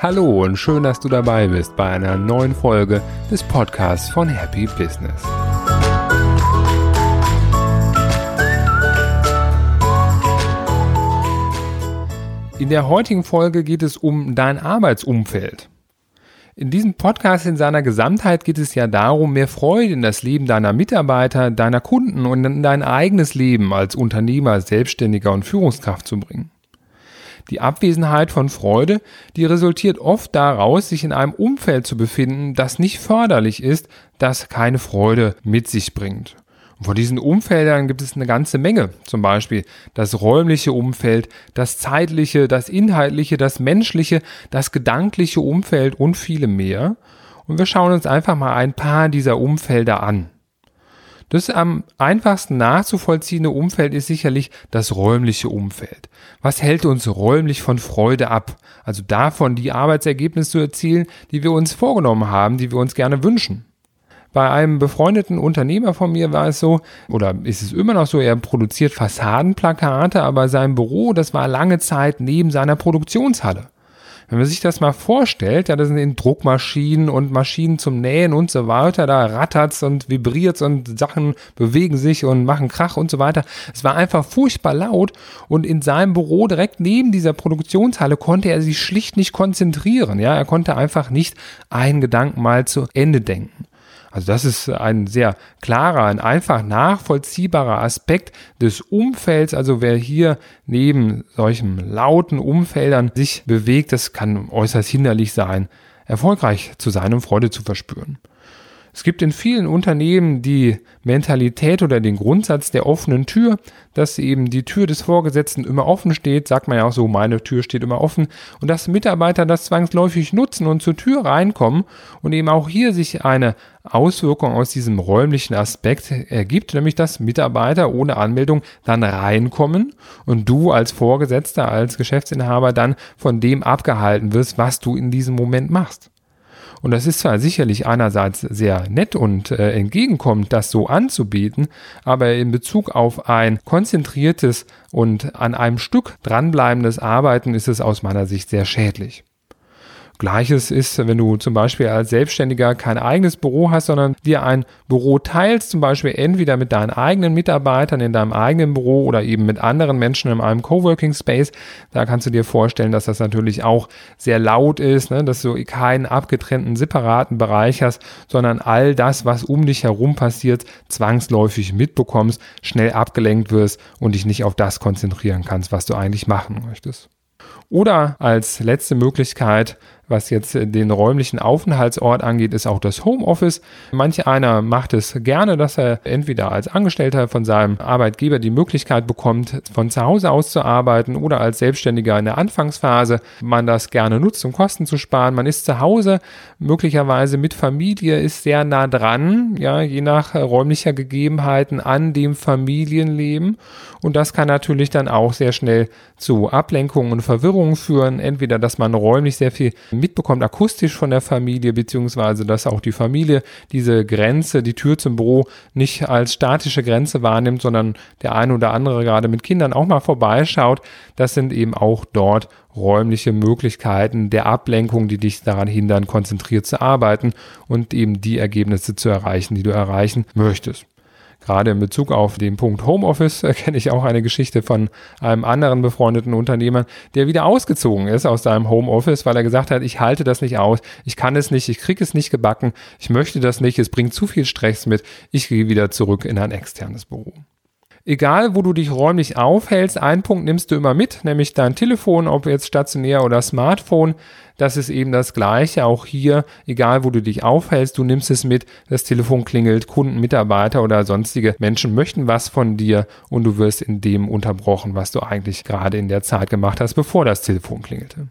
Hallo und schön, dass du dabei bist bei einer neuen Folge des Podcasts von Happy Business. In der heutigen Folge geht es um dein Arbeitsumfeld. In diesem Podcast in seiner Gesamtheit geht es ja darum, mehr Freude in das Leben deiner Mitarbeiter, deiner Kunden und in dein eigenes Leben als Unternehmer, Selbstständiger und Führungskraft zu bringen. Die Abwesenheit von Freude, die resultiert oft daraus, sich in einem Umfeld zu befinden, das nicht förderlich ist, das keine Freude mit sich bringt. Und von diesen Umfeldern gibt es eine ganze Menge. Zum Beispiel das räumliche Umfeld, das zeitliche, das inhaltliche, das menschliche, das gedankliche Umfeld und viele mehr. Und wir schauen uns einfach mal ein paar dieser Umfelder an. Das am einfachsten nachzuvollziehende Umfeld ist sicherlich das räumliche Umfeld. Was hält uns räumlich von Freude ab? Also davon, die Arbeitsergebnisse zu erzielen, die wir uns vorgenommen haben, die wir uns gerne wünschen. Bei einem befreundeten Unternehmer von mir war es so, oder ist es immer noch so, er produziert Fassadenplakate, aber sein Büro, das war lange Zeit neben seiner Produktionshalle. Wenn man sich das mal vorstellt, ja, das sind Druckmaschinen und Maschinen zum Nähen und so weiter, da rattert's und vibriert's und Sachen bewegen sich und machen Krach und so weiter. Es war einfach furchtbar laut und in seinem Büro direkt neben dieser Produktionshalle konnte er sich schlicht nicht konzentrieren, ja, er konnte einfach nicht einen Gedanken mal zu Ende denken. Also das ist ein sehr klarer, ein einfach nachvollziehbarer Aspekt des Umfelds. Also wer hier neben solchen lauten Umfeldern sich bewegt, das kann äußerst hinderlich sein, erfolgreich zu sein und Freude zu verspüren. Es gibt in vielen Unternehmen die Mentalität oder den Grundsatz der offenen Tür, dass eben die Tür des Vorgesetzten immer offen steht, sagt man ja auch so, meine Tür steht immer offen und dass Mitarbeiter das zwangsläufig nutzen und zur Tür reinkommen und eben auch hier sich eine Auswirkung aus diesem räumlichen Aspekt ergibt, nämlich dass Mitarbeiter ohne Anmeldung dann reinkommen und du als Vorgesetzter, als Geschäftsinhaber dann von dem abgehalten wirst, was du in diesem Moment machst. Und das ist zwar sicherlich einerseits sehr nett und äh, entgegenkommend, das so anzubieten, aber in Bezug auf ein konzentriertes und an einem Stück dranbleibendes Arbeiten ist es aus meiner Sicht sehr schädlich. Gleiches ist, wenn du zum Beispiel als Selbstständiger kein eigenes Büro hast, sondern dir ein Büro teilst, zum Beispiel entweder mit deinen eigenen Mitarbeitern in deinem eigenen Büro oder eben mit anderen Menschen in einem Coworking Space. Da kannst du dir vorstellen, dass das natürlich auch sehr laut ist, ne? dass du keinen abgetrennten, separaten Bereich hast, sondern all das, was um dich herum passiert, zwangsläufig mitbekommst, schnell abgelenkt wirst und dich nicht auf das konzentrieren kannst, was du eigentlich machen möchtest. Oder als letzte Möglichkeit was jetzt den räumlichen Aufenthaltsort angeht, ist auch das Homeoffice. Manch einer macht es gerne, dass er entweder als Angestellter von seinem Arbeitgeber die Möglichkeit bekommt, von zu Hause aus zu arbeiten oder als Selbstständiger in der Anfangsphase man das gerne nutzt, um Kosten zu sparen. Man ist zu Hause, möglicherweise mit Familie, ist sehr nah dran, ja, je nach räumlicher Gegebenheiten an dem Familienleben. Und das kann natürlich dann auch sehr schnell zu Ablenkungen und Verwirrungen führen. Entweder, dass man räumlich sehr viel mitbekommt, akustisch von der Familie, beziehungsweise dass auch die Familie diese Grenze, die Tür zum Büro nicht als statische Grenze wahrnimmt, sondern der eine oder andere gerade mit Kindern auch mal vorbeischaut. Das sind eben auch dort räumliche Möglichkeiten der Ablenkung, die dich daran hindern, konzentriert zu arbeiten und eben die Ergebnisse zu erreichen, die du erreichen möchtest. Gerade in Bezug auf den Punkt Homeoffice äh, kenne ich auch eine Geschichte von einem anderen befreundeten Unternehmer, der wieder ausgezogen ist aus seinem Homeoffice, weil er gesagt hat, ich halte das nicht aus, ich kann es nicht, ich kriege es nicht gebacken, ich möchte das nicht, es bringt zu viel Stress mit, ich gehe wieder zurück in ein externes Büro. Egal, wo du dich räumlich aufhältst, einen Punkt nimmst du immer mit, nämlich dein Telefon, ob jetzt stationär oder Smartphone. Das ist eben das Gleiche. Auch hier, egal wo du dich aufhältst, du nimmst es mit, das Telefon klingelt, Kunden, Mitarbeiter oder sonstige Menschen möchten was von dir und du wirst in dem unterbrochen, was du eigentlich gerade in der Zeit gemacht hast, bevor das Telefon klingelte.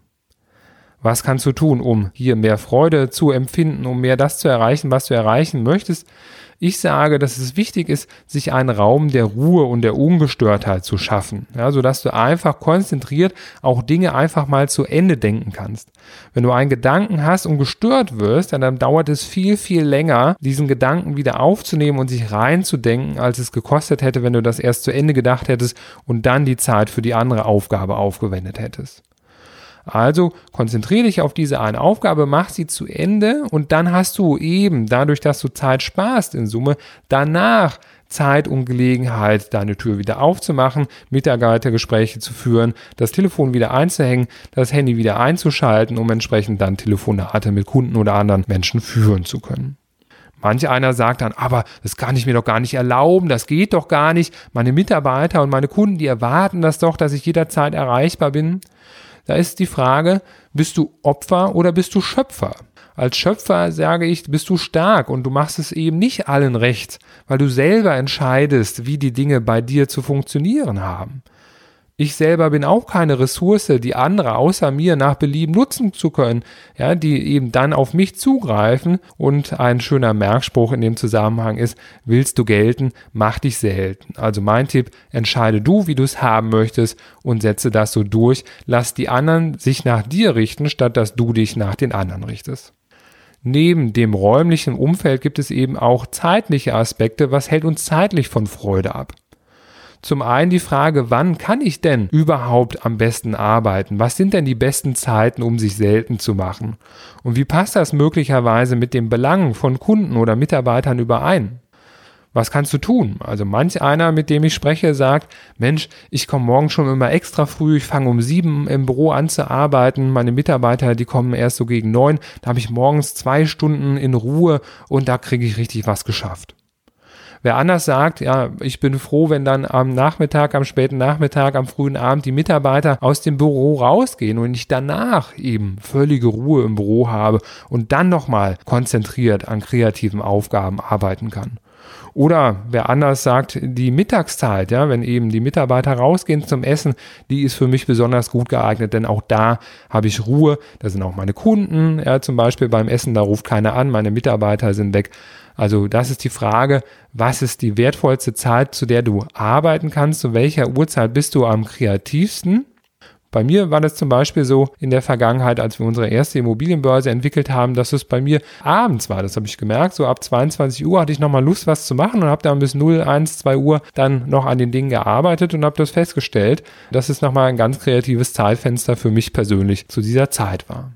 Was kannst du tun, um hier mehr Freude zu empfinden, um mehr das zu erreichen, was du erreichen möchtest? Ich sage, dass es wichtig ist, sich einen Raum der Ruhe und der Ungestörtheit zu schaffen, ja, sodass du einfach konzentriert auch Dinge einfach mal zu Ende denken kannst. Wenn du einen Gedanken hast und gestört wirst, dann dauert es viel, viel länger, diesen Gedanken wieder aufzunehmen und sich reinzudenken, als es gekostet hätte, wenn du das erst zu Ende gedacht hättest und dann die Zeit für die andere Aufgabe aufgewendet hättest. Also konzentriere dich auf diese eine Aufgabe, mach sie zu Ende und dann hast du eben, dadurch, dass du Zeit sparst in Summe, danach Zeit und Gelegenheit, deine Tür wieder aufzumachen, Mitarbeitergespräche zu führen, das Telefon wieder einzuhängen, das Handy wieder einzuschalten, um entsprechend dann Telefonate mit Kunden oder anderen Menschen führen zu können. Manch einer sagt dann, aber das kann ich mir doch gar nicht erlauben, das geht doch gar nicht. Meine Mitarbeiter und meine Kunden, die erwarten das doch, dass ich jederzeit erreichbar bin. Da ist die Frage, bist du Opfer oder bist du Schöpfer? Als Schöpfer sage ich, bist du stark und du machst es eben nicht allen recht, weil du selber entscheidest, wie die Dinge bei dir zu funktionieren haben. Ich selber bin auch keine Ressource, die andere außer mir nach Belieben nutzen zu können, ja, die eben dann auf mich zugreifen. Und ein schöner Merkspruch in dem Zusammenhang ist, willst du gelten, mach dich selten. Also mein Tipp, entscheide du, wie du es haben möchtest und setze das so durch. Lass die anderen sich nach dir richten, statt dass du dich nach den anderen richtest. Neben dem räumlichen Umfeld gibt es eben auch zeitliche Aspekte. Was hält uns zeitlich von Freude ab? Zum einen die Frage, wann kann ich denn überhaupt am besten arbeiten? Was sind denn die besten Zeiten, um sich selten zu machen? Und wie passt das möglicherweise mit den Belangen von Kunden oder Mitarbeitern überein? Was kannst du tun? Also manch einer, mit dem ich spreche, sagt, Mensch, ich komme morgen schon immer extra früh, ich fange um sieben im Büro an zu arbeiten, meine Mitarbeiter, die kommen erst so gegen neun, da habe ich morgens zwei Stunden in Ruhe und da kriege ich richtig was geschafft. Wer anders sagt, ja, ich bin froh, wenn dann am Nachmittag, am späten Nachmittag, am frühen Abend die Mitarbeiter aus dem Büro rausgehen und ich danach eben völlige Ruhe im Büro habe und dann nochmal konzentriert an kreativen Aufgaben arbeiten kann. Oder wer anders sagt, die Mittagszeit, ja, wenn eben die Mitarbeiter rausgehen zum Essen, die ist für mich besonders gut geeignet, denn auch da habe ich Ruhe. Da sind auch meine Kunden, ja, zum Beispiel beim Essen, da ruft keiner an, meine Mitarbeiter sind weg. Also das ist die Frage, was ist die wertvollste Zeit, zu der du arbeiten kannst, zu welcher Uhrzeit bist du am kreativsten? Bei mir war das zum Beispiel so in der Vergangenheit, als wir unsere erste Immobilienbörse entwickelt haben, dass es bei mir abends war. Das habe ich gemerkt. So ab 22 Uhr hatte ich nochmal Lust, was zu machen und habe dann bis 0, 1, 2 Uhr dann noch an den Dingen gearbeitet und habe das festgestellt, dass es nochmal ein ganz kreatives Zeitfenster für mich persönlich zu dieser Zeit war.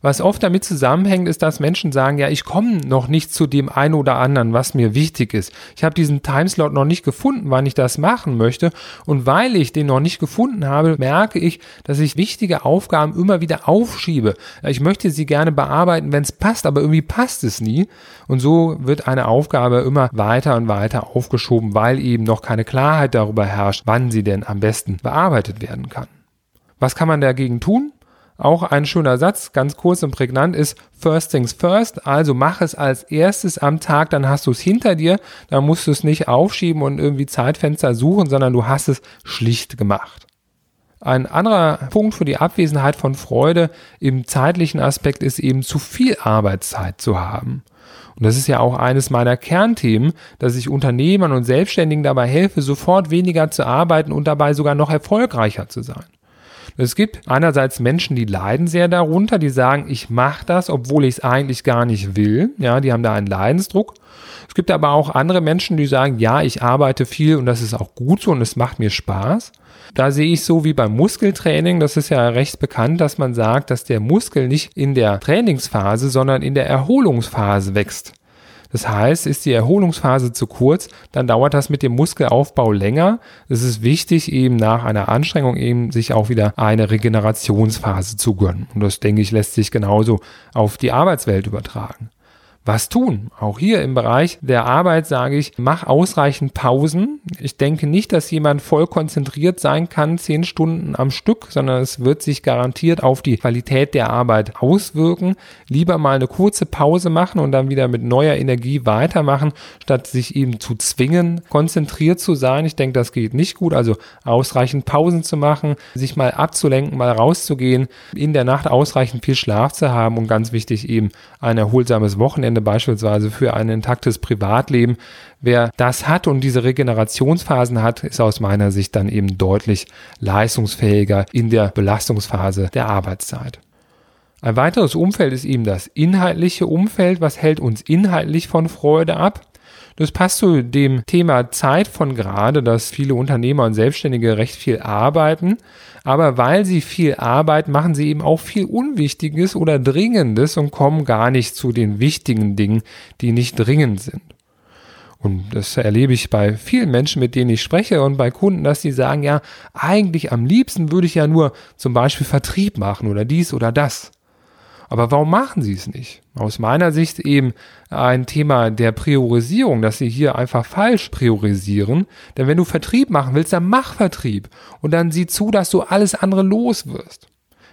Was oft damit zusammenhängt, ist, dass Menschen sagen, ja, ich komme noch nicht zu dem einen oder anderen, was mir wichtig ist. Ich habe diesen Timeslot noch nicht gefunden, wann ich das machen möchte. Und weil ich den noch nicht gefunden habe, merke ich, dass ich wichtige Aufgaben immer wieder aufschiebe. Ich möchte sie gerne bearbeiten, wenn es passt, aber irgendwie passt es nie. Und so wird eine Aufgabe immer weiter und weiter aufgeschoben, weil eben noch keine Klarheit darüber herrscht, wann sie denn am besten bearbeitet werden kann. Was kann man dagegen tun? Auch ein schöner Satz, ganz kurz und prägnant ist First things first, also mach es als erstes am Tag, dann hast du es hinter dir, dann musst du es nicht aufschieben und irgendwie Zeitfenster suchen, sondern du hast es schlicht gemacht. Ein anderer Punkt für die Abwesenheit von Freude im zeitlichen Aspekt ist eben zu viel Arbeitszeit zu haben. Und das ist ja auch eines meiner Kernthemen, dass ich Unternehmern und Selbstständigen dabei helfe, sofort weniger zu arbeiten und dabei sogar noch erfolgreicher zu sein. Es gibt einerseits Menschen, die leiden sehr darunter, die sagen, ich mache das, obwohl ich es eigentlich gar nicht will. Ja, die haben da einen Leidensdruck. Es gibt aber auch andere Menschen, die sagen, ja, ich arbeite viel und das ist auch gut so und es macht mir Spaß. Da sehe ich so wie beim Muskeltraining, das ist ja recht bekannt, dass man sagt, dass der Muskel nicht in der Trainingsphase, sondern in der Erholungsphase wächst. Das heißt, ist die Erholungsphase zu kurz, dann dauert das mit dem Muskelaufbau länger. Es ist wichtig, eben nach einer Anstrengung eben sich auch wieder eine Regenerationsphase zu gönnen. Und das, denke ich, lässt sich genauso auf die Arbeitswelt übertragen was tun. Auch hier im Bereich der Arbeit sage ich, mach ausreichend Pausen. Ich denke nicht, dass jemand voll konzentriert sein kann, zehn Stunden am Stück, sondern es wird sich garantiert auf die Qualität der Arbeit auswirken. Lieber mal eine kurze Pause machen und dann wieder mit neuer Energie weitermachen, statt sich eben zu zwingen, konzentriert zu sein. Ich denke, das geht nicht gut. Also ausreichend Pausen zu machen, sich mal abzulenken, mal rauszugehen, in der Nacht ausreichend viel Schlaf zu haben und ganz wichtig eben ein erholsames Wochenende Wochenende beispielsweise für ein intaktes Privatleben. Wer das hat und diese Regenerationsphasen hat, ist aus meiner Sicht dann eben deutlich leistungsfähiger in der Belastungsphase der Arbeitszeit. Ein weiteres Umfeld ist eben das inhaltliche Umfeld. Was hält uns inhaltlich von Freude ab? Das passt zu dem Thema Zeit von gerade, dass viele Unternehmer und Selbstständige recht viel arbeiten. Aber weil sie viel arbeiten, machen sie eben auch viel Unwichtiges oder Dringendes und kommen gar nicht zu den wichtigen Dingen, die nicht dringend sind. Und das erlebe ich bei vielen Menschen, mit denen ich spreche und bei Kunden, dass sie sagen, ja, eigentlich am liebsten würde ich ja nur zum Beispiel Vertrieb machen oder dies oder das. Aber warum machen sie es nicht? Aus meiner Sicht eben ein Thema der Priorisierung, dass sie hier einfach falsch priorisieren. Denn wenn du Vertrieb machen willst, dann mach Vertrieb und dann sieh zu, dass du alles andere los wirst.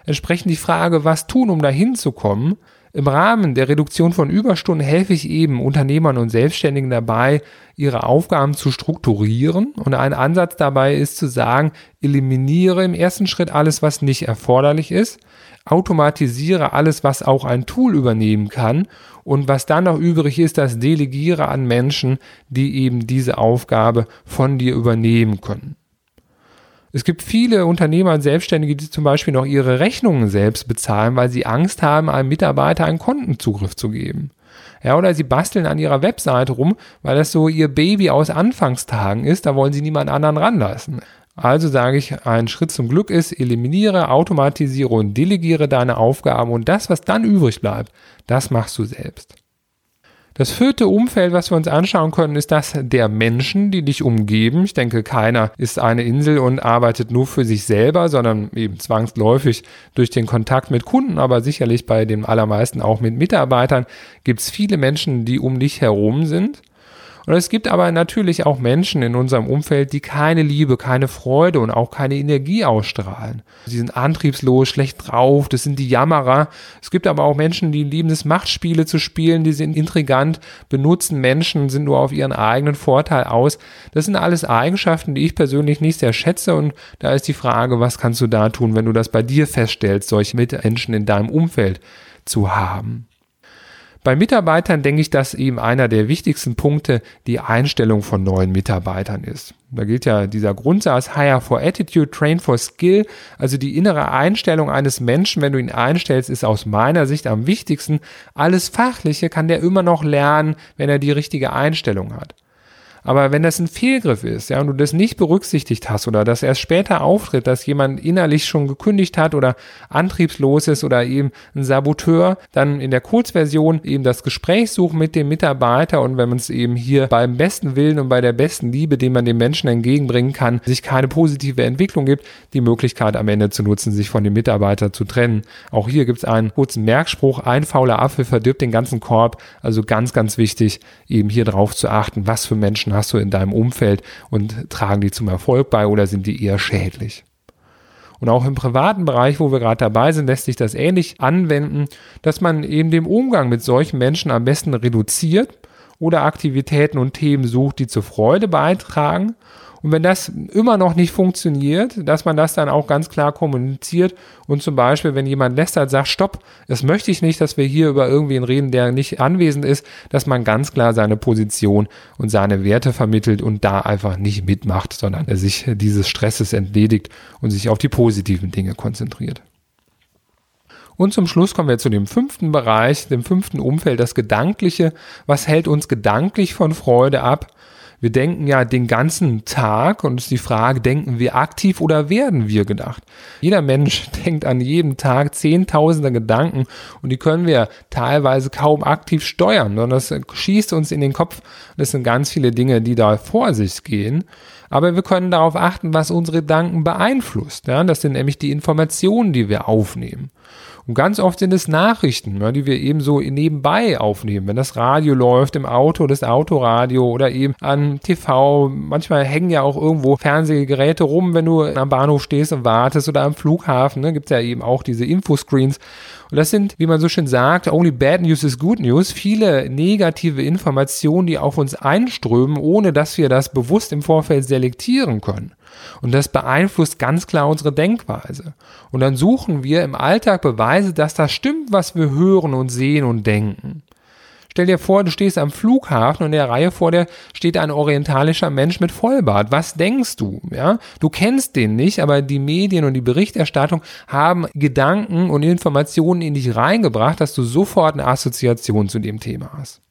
Entsprechend die Frage, was tun, um dahin zu kommen. Im Rahmen der Reduktion von Überstunden helfe ich eben Unternehmern und Selbstständigen dabei, ihre Aufgaben zu strukturieren. Und ein Ansatz dabei ist zu sagen, eliminiere im ersten Schritt alles, was nicht erforderlich ist automatisiere alles, was auch ein Tool übernehmen kann und was dann noch übrig ist, das delegiere an Menschen, die eben diese Aufgabe von dir übernehmen können. Es gibt viele Unternehmer und Selbstständige, die zum Beispiel noch ihre Rechnungen selbst bezahlen, weil sie Angst haben, einem Mitarbeiter einen Kontenzugriff zu geben. Ja, oder sie basteln an ihrer Webseite rum, weil das so ihr Baby aus Anfangstagen ist, da wollen sie niemand anderen ranlassen. Also sage ich, ein Schritt zum Glück ist, eliminiere, automatisiere und delegiere deine Aufgaben und das, was dann übrig bleibt, das machst du selbst. Das vierte Umfeld, was wir uns anschauen können, ist das der Menschen, die dich umgeben. Ich denke, keiner ist eine Insel und arbeitet nur für sich selber, sondern eben zwangsläufig durch den Kontakt mit Kunden, aber sicherlich bei den allermeisten auch mit Mitarbeitern gibt es viele Menschen, die um dich herum sind. Und es gibt aber natürlich auch Menschen in unserem Umfeld, die keine Liebe, keine Freude und auch keine Energie ausstrahlen. Sie sind antriebslos, schlecht drauf, das sind die Jammerer. Es gibt aber auch Menschen, die lieben es, Machtspiele zu spielen, die sind intrigant, benutzen Menschen, sind nur auf ihren eigenen Vorteil aus. Das sind alles Eigenschaften, die ich persönlich nicht sehr schätze und da ist die Frage, was kannst du da tun, wenn du das bei dir feststellst, solche Mitmenschen in deinem Umfeld zu haben. Bei Mitarbeitern denke ich, dass eben einer der wichtigsten Punkte die Einstellung von neuen Mitarbeitern ist. Da gilt ja dieser Grundsatz Hire for Attitude, Train for Skill. Also die innere Einstellung eines Menschen, wenn du ihn einstellst, ist aus meiner Sicht am wichtigsten. Alles Fachliche kann der immer noch lernen, wenn er die richtige Einstellung hat. Aber wenn das ein Fehlgriff ist, ja, und du das nicht berücksichtigt hast oder dass erst später auftritt, dass jemand innerlich schon gekündigt hat oder antriebslos ist oder eben ein Saboteur, dann in der Kurzversion eben das Gespräch suchen mit dem Mitarbeiter und wenn man es eben hier beim besten Willen und bei der besten Liebe, den man dem Menschen entgegenbringen kann, sich keine positive Entwicklung gibt, die Möglichkeit am Ende zu nutzen, sich von dem Mitarbeiter zu trennen. Auch hier gibt es einen kurzen Merkspruch, ein fauler Affe verdirbt den ganzen Korb. Also ganz, ganz wichtig, eben hier drauf zu achten, was für Menschen hast du in deinem Umfeld und tragen die zum Erfolg bei oder sind die eher schädlich? Und auch im privaten Bereich, wo wir gerade dabei sind, lässt sich das ähnlich anwenden, dass man eben den Umgang mit solchen Menschen am besten reduziert oder Aktivitäten und Themen sucht, die zur Freude beitragen und wenn das immer noch nicht funktioniert, dass man das dann auch ganz klar kommuniziert und zum Beispiel, wenn jemand lästert, sagt, stopp, das möchte ich nicht, dass wir hier über irgendwen reden, der nicht anwesend ist, dass man ganz klar seine Position und seine Werte vermittelt und da einfach nicht mitmacht, sondern er sich dieses Stresses entledigt und sich auf die positiven Dinge konzentriert. Und zum Schluss kommen wir zu dem fünften Bereich, dem fünften Umfeld, das Gedankliche. Was hält uns gedanklich von Freude ab? Wir denken ja den ganzen Tag und ist die Frage, denken wir aktiv oder werden wir gedacht? Jeder Mensch denkt an jedem Tag zehntausende Gedanken und die können wir teilweise kaum aktiv steuern, sondern das schießt uns in den Kopf. Das sind ganz viele Dinge, die da vor sich gehen. Aber wir können darauf achten, was unsere Gedanken beeinflusst. Ja, das sind nämlich die Informationen, die wir aufnehmen. Und ganz oft sind es Nachrichten, ja, die wir eben so nebenbei aufnehmen. Wenn das Radio läuft im Auto, das Autoradio oder eben an TV. Manchmal hängen ja auch irgendwo Fernsehgeräte rum, wenn du am Bahnhof stehst und wartest oder am Flughafen. Ne, gibt es ja eben auch diese Infoscreens. Und das sind, wie man so schön sagt, only bad news is good news. Viele negative Informationen, die auf uns einströmen, ohne dass wir das bewusst im Vorfeld selektieren können. Und das beeinflusst ganz klar unsere Denkweise. Und dann suchen wir im Alltag Beweise, dass das stimmt, was wir hören und sehen und denken. Stell dir vor, du stehst am Flughafen und in der Reihe vor dir steht ein orientalischer Mensch mit Vollbart. Was denkst du? Ja, du kennst den nicht, aber die Medien und die Berichterstattung haben Gedanken und Informationen in dich reingebracht, dass du sofort eine Assoziation zu dem Thema hast.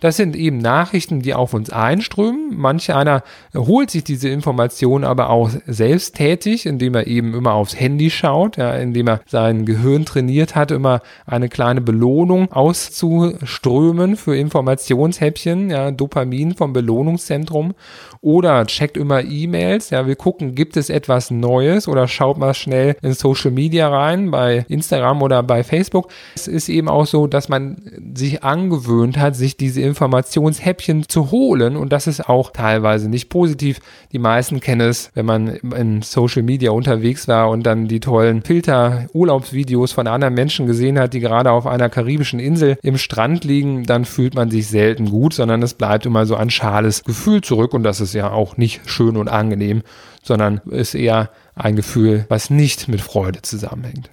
Das sind eben Nachrichten, die auf uns einströmen. Manch einer holt sich diese Information aber auch selbsttätig, indem er eben immer aufs Handy schaut, ja, indem er sein Gehirn trainiert hat, immer eine kleine Belohnung auszuströmen für Informationshäppchen, ja, Dopamin vom Belohnungszentrum oder checkt immer E-Mails, ja, wir gucken, gibt es etwas Neues oder schaut mal schnell in Social Media rein, bei Instagram oder bei Facebook. Es ist eben auch so, dass man sich angewöhnt hat, sich diese Informationshäppchen zu holen und das ist auch teilweise nicht positiv. Die meisten kennen es, wenn man in Social Media unterwegs war und dann die tollen Filter-Urlaubsvideos von anderen Menschen gesehen hat, die gerade auf einer karibischen Insel im Strand liegen, dann fühlt man sich selten gut, sondern es bleibt immer so ein schales Gefühl zurück und das ist ja auch nicht schön und angenehm, sondern ist eher ein Gefühl, was nicht mit Freude zusammenhängt.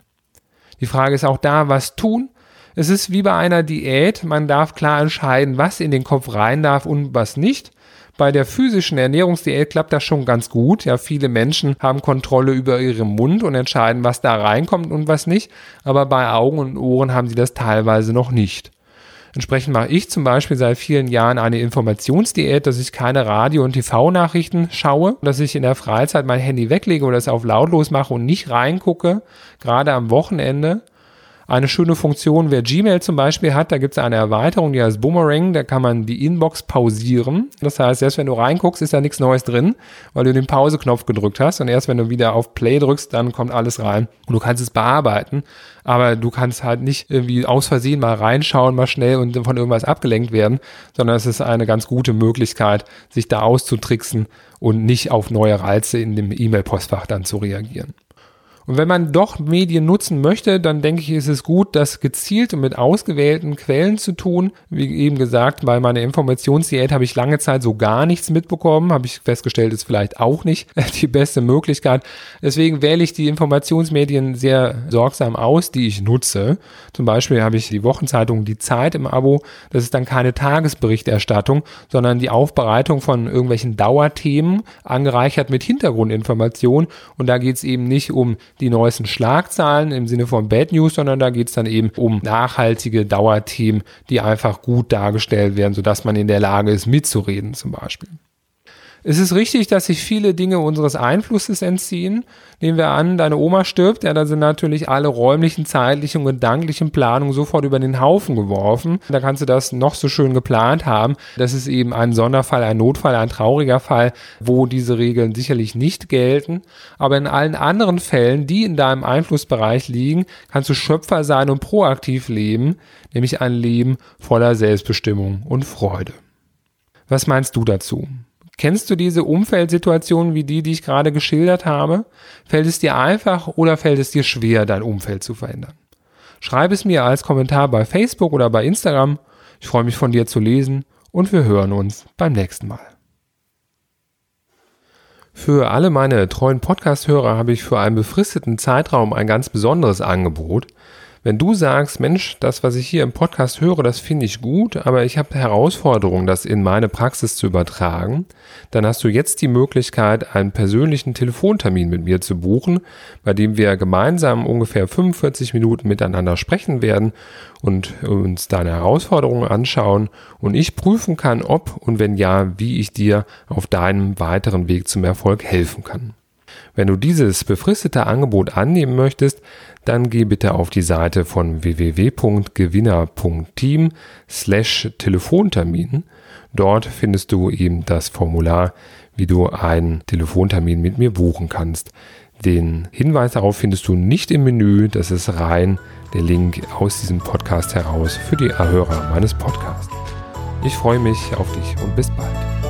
Die Frage ist auch da, was tun? Es ist wie bei einer Diät, man darf klar entscheiden, was in den Kopf rein darf und was nicht. Bei der physischen Ernährungsdiät klappt das schon ganz gut. Ja, viele Menschen haben Kontrolle über ihren Mund und entscheiden, was da reinkommt und was nicht. Aber bei Augen und Ohren haben sie das teilweise noch nicht. Entsprechend mache ich zum Beispiel seit vielen Jahren eine Informationsdiät, dass ich keine Radio- und TV-Nachrichten schaue, dass ich in der Freizeit mein Handy weglege oder es auf lautlos mache und nicht reingucke, gerade am Wochenende eine schöne Funktion, wer Gmail zum Beispiel hat, da gibt es eine Erweiterung, die heißt Boomerang, da kann man die Inbox pausieren. Das heißt, erst wenn du reinguckst, ist da nichts Neues drin, weil du den Pause-Knopf gedrückt hast und erst wenn du wieder auf Play drückst, dann kommt alles rein und du kannst es bearbeiten, aber du kannst halt nicht irgendwie aus Versehen mal reinschauen, mal schnell und von irgendwas abgelenkt werden, sondern es ist eine ganz gute Möglichkeit, sich da auszutricksen und nicht auf neue Reize in dem E-Mail-Postfach dann zu reagieren. Und wenn man doch Medien nutzen möchte, dann denke ich, ist es gut, das gezielt und mit ausgewählten Quellen zu tun. Wie eben gesagt, bei meiner Informationsdiät habe ich lange Zeit so gar nichts mitbekommen, habe ich festgestellt, ist vielleicht auch nicht die beste Möglichkeit. Deswegen wähle ich die Informationsmedien sehr sorgsam aus, die ich nutze. Zum Beispiel habe ich die Wochenzeitung Die Zeit im Abo. Das ist dann keine Tagesberichterstattung, sondern die Aufbereitung von irgendwelchen Dauerthemen, angereichert mit Hintergrundinformationen. Und da geht es eben nicht um die neuesten Schlagzahlen im Sinne von Bad News, sondern da geht es dann eben um nachhaltige Dauerthemen, die einfach gut dargestellt werden, sodass man in der Lage ist, mitzureden zum Beispiel. Es ist richtig, dass sich viele Dinge unseres Einflusses entziehen. Nehmen wir an, deine Oma stirbt, ja, da sind natürlich alle räumlichen, zeitlichen und gedanklichen Planungen sofort über den Haufen geworfen. Da kannst du das noch so schön geplant haben. Das ist eben ein Sonderfall, ein Notfall, ein trauriger Fall, wo diese Regeln sicherlich nicht gelten. Aber in allen anderen Fällen, die in deinem Einflussbereich liegen, kannst du Schöpfer sein und proaktiv leben, nämlich ein Leben voller Selbstbestimmung und Freude. Was meinst du dazu? Kennst du diese Umfeldsituationen wie die, die ich gerade geschildert habe? Fällt es dir einfach oder fällt es dir schwer, dein Umfeld zu verändern? Schreib es mir als Kommentar bei Facebook oder bei Instagram. Ich freue mich von dir zu lesen und wir hören uns beim nächsten Mal. Für alle meine treuen Podcast-Hörer habe ich für einen befristeten Zeitraum ein ganz besonderes Angebot. Wenn du sagst, Mensch, das, was ich hier im Podcast höre, das finde ich gut, aber ich habe Herausforderungen, das in meine Praxis zu übertragen, dann hast du jetzt die Möglichkeit, einen persönlichen Telefontermin mit mir zu buchen, bei dem wir gemeinsam ungefähr 45 Minuten miteinander sprechen werden und uns deine Herausforderungen anschauen und ich prüfen kann, ob und wenn ja, wie ich dir auf deinem weiteren Weg zum Erfolg helfen kann. Wenn du dieses befristete Angebot annehmen möchtest, dann geh bitte auf die Seite von www.gewinner.team slash Telefontermin. Dort findest du eben das Formular, wie du einen Telefontermin mit mir buchen kannst. Den Hinweis darauf findest du nicht im Menü, das ist rein der Link aus diesem Podcast heraus für die Erhörer meines Podcasts. Ich freue mich auf dich und bis bald.